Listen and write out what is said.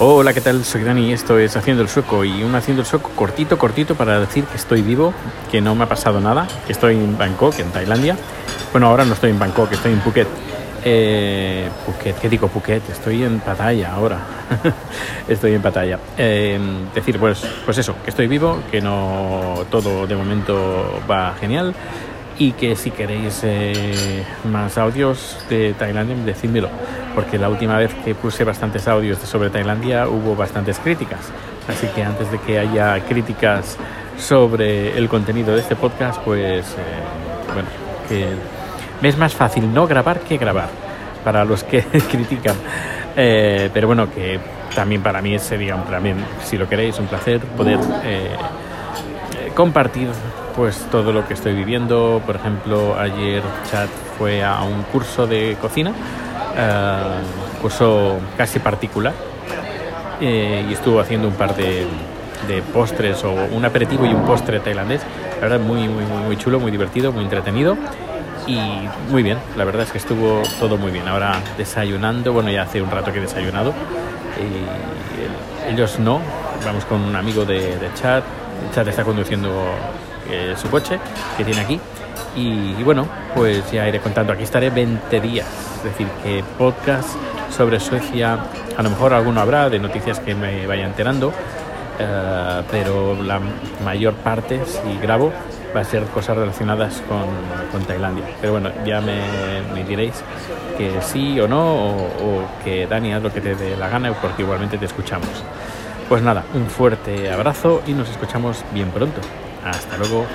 Hola, ¿qué tal? Soy Dani, esto es Haciendo el Sueco y un Haciendo el Sueco cortito, cortito para decir que estoy vivo, que no me ha pasado nada, que estoy en Bangkok, en Tailandia. Bueno, ahora no estoy en Bangkok, estoy en Phuket. Eh, Phuket, ¿qué digo Phuket? Estoy en Pattaya ahora. estoy en Pattaya. Eh, decir, pues, pues eso, que estoy vivo, que no todo de momento va genial y que si queréis eh, más audios de Tailandia, decídmelo, porque la última vez que puse bastantes audios sobre Tailandia hubo bastantes críticas, así que antes de que haya críticas sobre el contenido de este podcast, pues eh, bueno, que es más fácil no grabar que grabar para los que critican, eh, pero bueno, que también para mí sería también, si lo queréis, un placer poder compartir pues todo lo que estoy viviendo. Por ejemplo, ayer Chat fue a un curso de cocina, uh, curso casi particular, eh, y estuvo haciendo un par de, postres o un aperitivo y un postre tailandés. La verdad, muy, muy, muy, chulo, muy divertido, muy entretenido. Y muy bien, la verdad es que estuvo todo muy bien. Ahora desayunando, bueno, ya hace un rato que he desayunado. Y ellos no, vamos con un amigo de, de. Chat está conduciendo eh, su coche que tiene aquí. Y, bueno, pues ya iré contando. Aquí estaré 20 días. Es decir, que podcast sobre Suecia, a lo mejor alguno habrá de noticias que me vaya enterando, uh, pero la mayor parte, si grabo, va a ser cosas relacionadas con, con Tailandia. Pero bueno, ya me, me, diréis que sí o no, o, o que Dani haz lo que te dé la gana, porque igualmente te escuchamos. Pues nada, un fuerte abrazo y nos escuchamos bien pronto. Hasta luego.